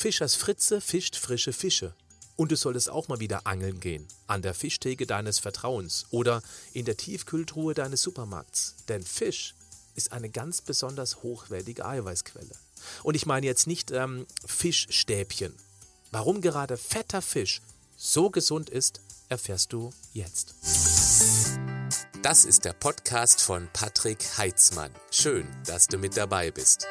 Fischers Fritze fischt frische Fische. Und du solltest auch mal wieder angeln gehen. An der Fischtheke deines Vertrauens oder in der Tiefkühltruhe deines Supermarkts. Denn Fisch ist eine ganz besonders hochwertige Eiweißquelle. Und ich meine jetzt nicht ähm, Fischstäbchen. Warum gerade fetter Fisch so gesund ist, erfährst du jetzt. Das ist der Podcast von Patrick Heitzmann. Schön, dass du mit dabei bist.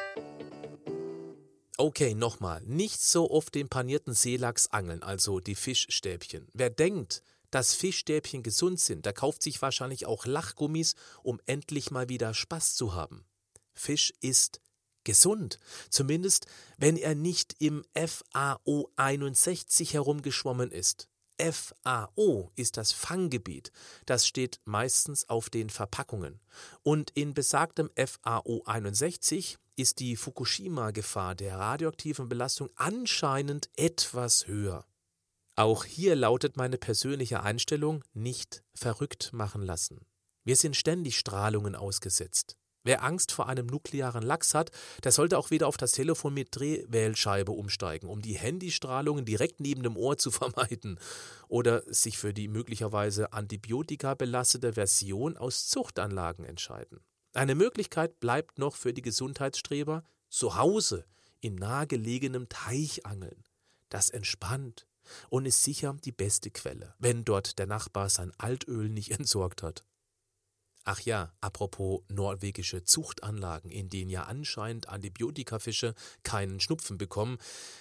Okay, nochmal. Nicht so oft den panierten Seelachs angeln, also die Fischstäbchen. Wer denkt, dass Fischstäbchen gesund sind, der kauft sich wahrscheinlich auch Lachgummis, um endlich mal wieder Spaß zu haben. Fisch ist gesund, zumindest wenn er nicht im FAO 61 herumgeschwommen ist. FAO ist das Fanggebiet. Das steht meistens auf den Verpackungen. Und in besagtem FAO 61 ist die Fukushima-Gefahr der radioaktiven Belastung anscheinend etwas höher. Auch hier lautet meine persönliche Einstellung nicht verrückt machen lassen. Wir sind ständig Strahlungen ausgesetzt. Wer Angst vor einem nuklearen Lachs hat, der sollte auch wieder auf das Telefon mit Drehwählscheibe umsteigen, um die Handystrahlungen direkt neben dem Ohr zu vermeiden oder sich für die möglicherweise antibiotika belastete Version aus Zuchtanlagen entscheiden. Eine Möglichkeit bleibt noch für die Gesundheitsstreber zu Hause in nahegelegenem Teich angeln. Das entspannt und ist sicher die beste Quelle, wenn dort der Nachbar sein Altöl nicht entsorgt hat. Ach ja, apropos norwegische Zuchtanlagen, in denen ja anscheinend Antibiotikafische keinen Schnupfen bekommen,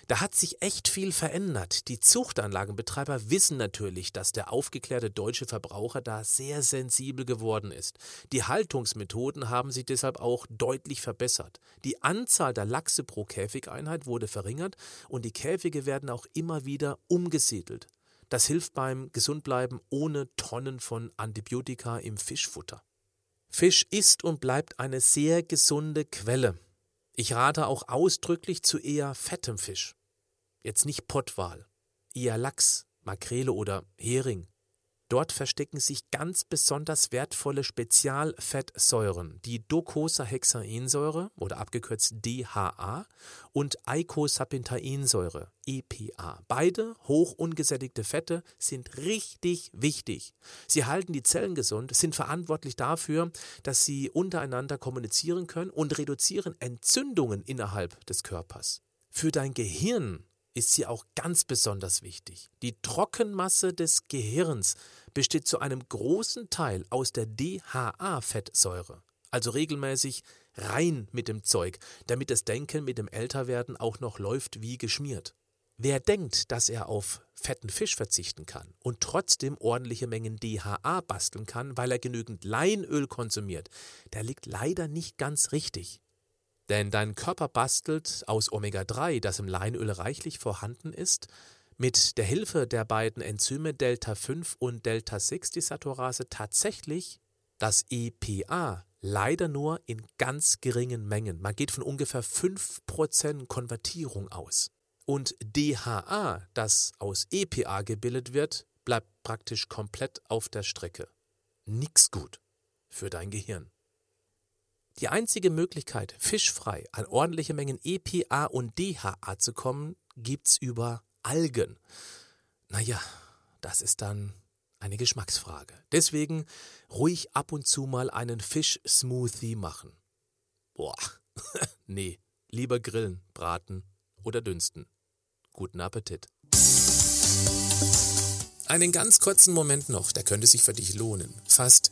da hat sich echt viel verändert. Die Zuchtanlagenbetreiber wissen natürlich, dass der aufgeklärte deutsche Verbraucher da sehr sensibel geworden ist. Die Haltungsmethoden haben sich deshalb auch deutlich verbessert. Die Anzahl der Lachse pro Käfigeinheit wurde verringert und die Käfige werden auch immer wieder umgesiedelt. Das hilft beim Gesundbleiben ohne Tonnen von Antibiotika im Fischfutter. Fisch ist und bleibt eine sehr gesunde Quelle. Ich rate auch ausdrücklich zu eher fettem Fisch. Jetzt nicht Pottwal, eher Lachs, Makrele oder Hering. Dort verstecken sich ganz besonders wertvolle Spezialfettsäuren, die Docosahexaensäure oder abgekürzt DHA und Eicosapentaensäure EPA. Beide hoch ungesättigte Fette sind richtig wichtig. Sie halten die Zellen gesund, sind verantwortlich dafür, dass sie untereinander kommunizieren können und reduzieren Entzündungen innerhalb des Körpers. Für dein Gehirn ist sie auch ganz besonders wichtig. Die Trockenmasse des Gehirns besteht zu einem großen Teil aus der DHA-Fettsäure. Also regelmäßig rein mit dem Zeug, damit das Denken mit dem Älterwerden auch noch läuft wie geschmiert. Wer denkt, dass er auf fetten Fisch verzichten kann und trotzdem ordentliche Mengen DHA basteln kann, weil er genügend Leinöl konsumiert, der liegt leider nicht ganz richtig. Denn dein Körper bastelt aus Omega-3, das im Leinöl reichlich vorhanden ist, mit der Hilfe der beiden Enzyme Delta-5 und Delta-6-Desaturase tatsächlich das EPA leider nur in ganz geringen Mengen. Man geht von ungefähr 5% Konvertierung aus. Und DHA, das aus EPA gebildet wird, bleibt praktisch komplett auf der Strecke. Nix gut für dein Gehirn. Die einzige Möglichkeit, fischfrei an ordentliche Mengen EPA und DHA zu kommen, gibt's über Algen. Naja, das ist dann eine Geschmacksfrage. Deswegen ruhig ab und zu mal einen Fisch-Smoothie machen. Boah, nee, lieber grillen, braten oder dünsten. Guten Appetit. Einen ganz kurzen Moment noch, der könnte sich für dich lohnen. Fast